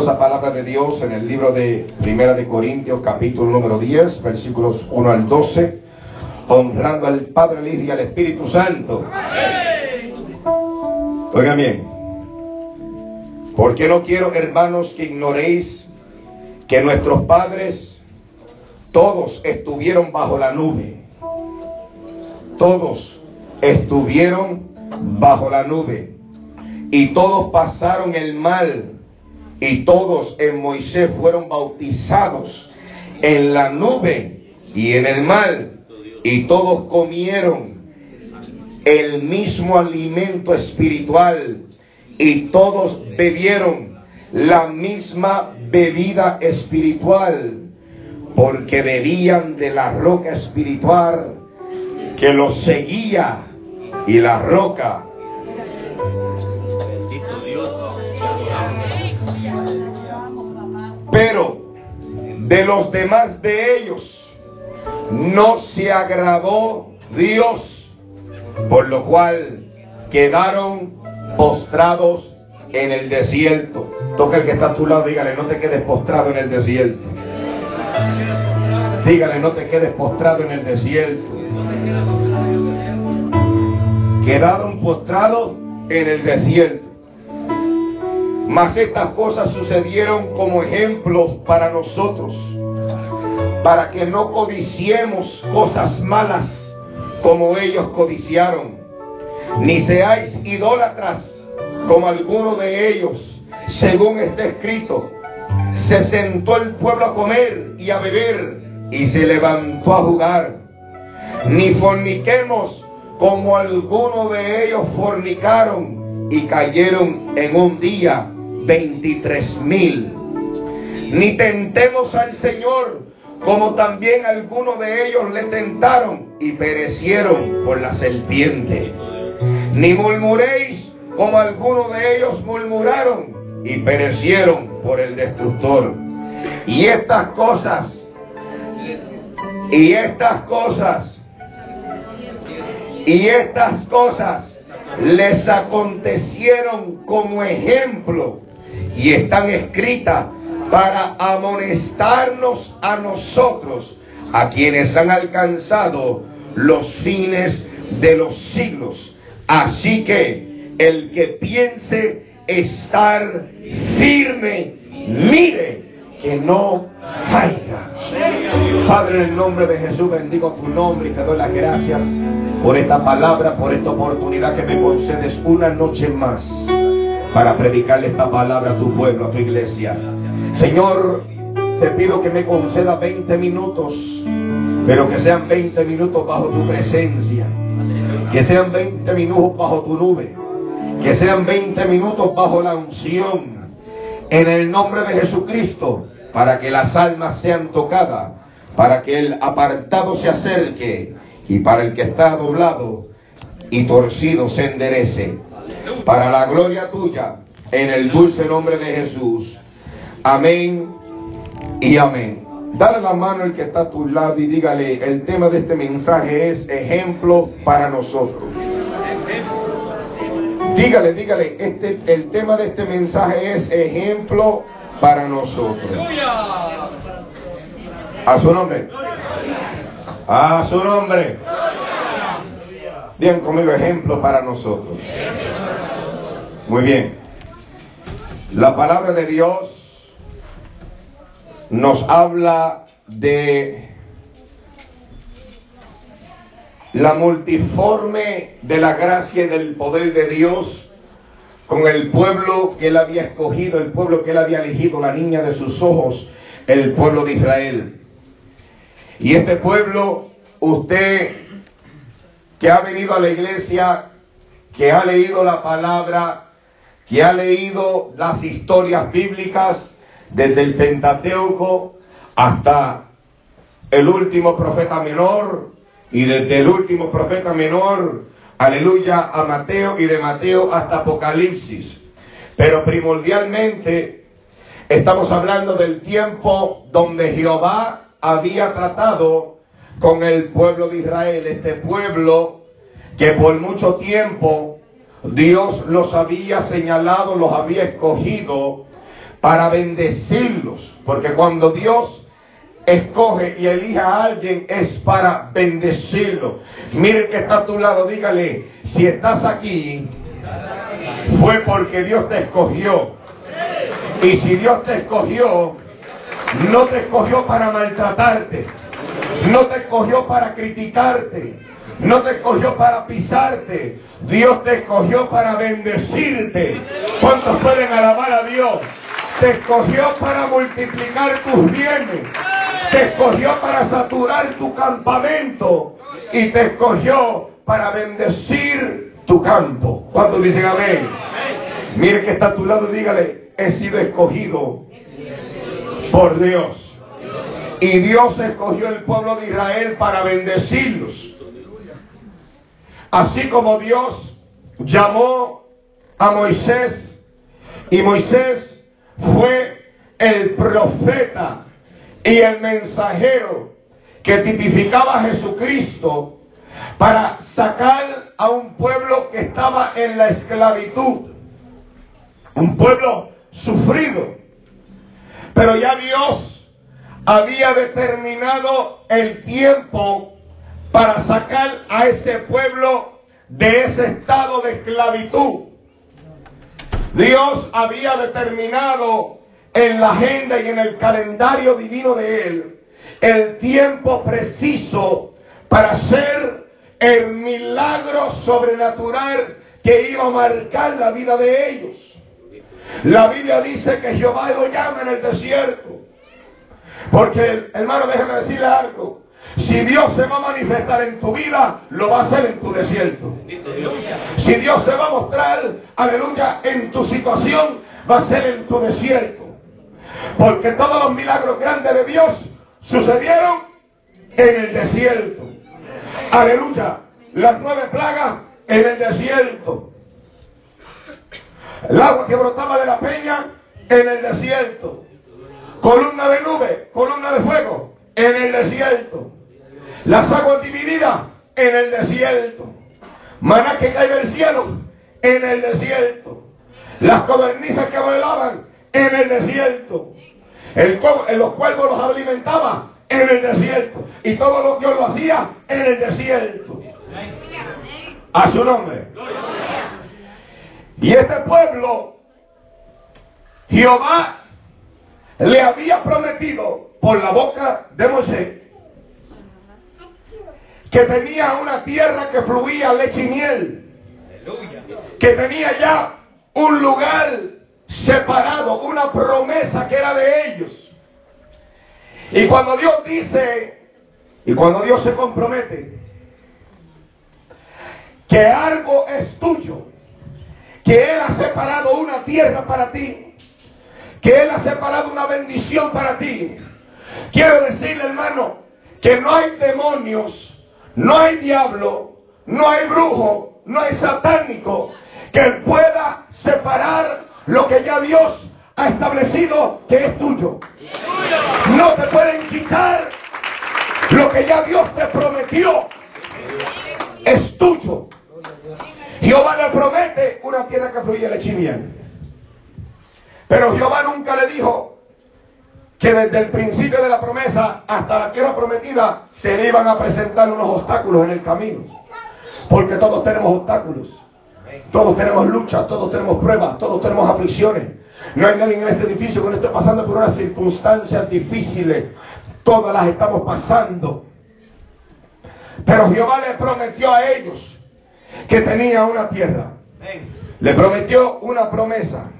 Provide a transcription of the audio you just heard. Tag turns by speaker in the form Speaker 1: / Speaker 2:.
Speaker 1: poderosa palabra de Dios en el libro de Primera de Corintios, capítulo número 10, versículos 1 al 12, honrando al Padre, al Hijo y al Espíritu Santo. Oigan bien, porque no quiero, hermanos, que ignoréis que nuestros padres todos estuvieron bajo la nube. Todos estuvieron bajo la nube. Y todos pasaron el mal. Y todos en Moisés fueron bautizados en la nube y en el mal. Y todos comieron el mismo alimento espiritual. Y todos bebieron la misma bebida espiritual. Porque bebían de la roca espiritual que los seguía. Y la roca Pero de los demás de ellos no se agradó Dios, por lo cual quedaron postrados en el desierto. Toca el que está a tu lado, dígale, no te quedes postrado en el desierto. Dígale, no te quedes postrado en el desierto. Quedaron postrados en el desierto. Mas estas cosas sucedieron como ejemplos para nosotros, para que no codiciemos cosas malas como ellos codiciaron, ni seáis idólatras como alguno de ellos, según está escrito. Se sentó el pueblo a comer y a beber y se levantó a jugar. Ni forniquemos como alguno de ellos fornicaron y cayeron en un día 23 mil. Ni tentemos al Señor como también algunos de ellos le tentaron y perecieron por la serpiente. Ni murmuréis como algunos de ellos murmuraron y perecieron por el destructor. Y estas cosas, y estas cosas, y estas cosas les acontecieron como ejemplo y están escritas para amonestarnos a nosotros, a quienes han alcanzado los fines de los siglos. Así que el que piense estar firme, mire que no caiga. Padre, en el nombre de Jesús bendigo tu nombre y te doy las gracias por esta palabra, por esta oportunidad que me concedes una noche más para predicarle esta palabra a tu pueblo, a tu iglesia. Señor, te pido que me conceda 20 minutos, pero que sean 20 minutos bajo tu presencia, que sean 20 minutos bajo tu nube, que sean 20 minutos bajo la unción, en el nombre de Jesucristo, para que las almas sean tocadas, para que el apartado se acerque y para el que está doblado y torcido se enderece para la gloria tuya, en el dulce nombre de Jesús. Amén y amén. Dale la mano al que está a tu lado y dígale, el tema de este mensaje es ejemplo para nosotros. Dígale, dígale, este, el tema de este mensaje es ejemplo para nosotros. A su nombre. A su nombre. Bien conmigo, ejemplo para nosotros. Muy bien. La palabra de Dios nos habla de la multiforme de la gracia y del poder de Dios con el pueblo que él había escogido, el pueblo que él había elegido, la niña de sus ojos, el pueblo de Israel. Y este pueblo, usted que ha venido a la iglesia, que ha leído la palabra, que ha leído las historias bíblicas desde el Pentateuco hasta el último profeta menor y desde el último profeta menor, aleluya, a Mateo y de Mateo hasta Apocalipsis. Pero primordialmente estamos hablando del tiempo donde Jehová había tratado con el pueblo de Israel, este pueblo que por mucho tiempo Dios los había señalado, los había escogido para bendecirlos. Porque cuando Dios escoge y elige a alguien es para bendecirlo. Mire que está a tu lado, dígale, si estás aquí, fue porque Dios te escogió. Y si Dios te escogió, no te escogió para maltratarte, no te escogió para criticarte, no te escogió para pisarte, Dios te escogió para bendecirte. ¿Cuántos pueden alabar a Dios? Te escogió para multiplicar tus bienes. Te escogió para saturar tu campamento. Y te escogió para bendecir tu campo. ¿Cuántos dicen amén? Mire que está a tu lado y dígale, he sido escogido por Dios. Y Dios escogió el pueblo de Israel para bendecirlos. Así como Dios llamó a Moisés y Moisés fue el profeta y el mensajero que tipificaba a Jesucristo para sacar a un pueblo que estaba en la esclavitud, un pueblo sufrido. Pero ya Dios había determinado el tiempo para sacar a ese pueblo de ese estado de esclavitud. Dios había determinado en la agenda y en el calendario divino de Él el tiempo preciso para hacer el milagro sobrenatural que iba a marcar la vida de ellos. La Biblia dice que Jehová lo llama en el desierto. Porque, hermano, déjeme decirle algo. Si Dios se va a manifestar en tu vida, lo va a hacer en tu desierto. Si Dios se va a mostrar, aleluya, en tu situación, va a ser en tu desierto. Porque todos los milagros grandes de Dios sucedieron en el desierto. Aleluya. Las nueve plagas en el desierto. El agua que brotaba de la peña en el desierto. Columna de nube, columna de fuego en el desierto. Las aguas divididas en el desierto. Maná que cae del cielo en el desierto. Las codornices que volaban en el desierto. El, los cuervos los alimentaba en el desierto. Y todo lo que Dios lo hacía en el desierto. A su nombre. Y este pueblo, Jehová le había prometido por la boca de Moisés que tenía una tierra que fluía leche y miel, que tenía ya un lugar separado, una promesa que era de ellos. Y cuando Dios dice, y cuando Dios se compromete, que algo es tuyo, que Él ha separado una tierra para ti, que Él ha separado una bendición para ti. Quiero decirle, hermano, que no hay demonios no hay diablo, no hay brujo, no hay satánico que pueda separar lo que ya Dios ha establecido que es tuyo. No te pueden quitar lo que ya Dios te prometió. Es tuyo. Jehová le promete una tierra que fluye leche y Pero Jehová nunca le dijo, que desde el principio de la promesa hasta la tierra prometida se le iban a presentar unos obstáculos en el camino. Porque todos tenemos obstáculos. Todos tenemos luchas, todos tenemos pruebas, todos tenemos aflicciones. No hay nadie en este edificio que no esté pasando por unas circunstancias difíciles. Todas las estamos pasando. Pero Jehová le prometió a ellos que tenía una tierra. Le prometió una promesa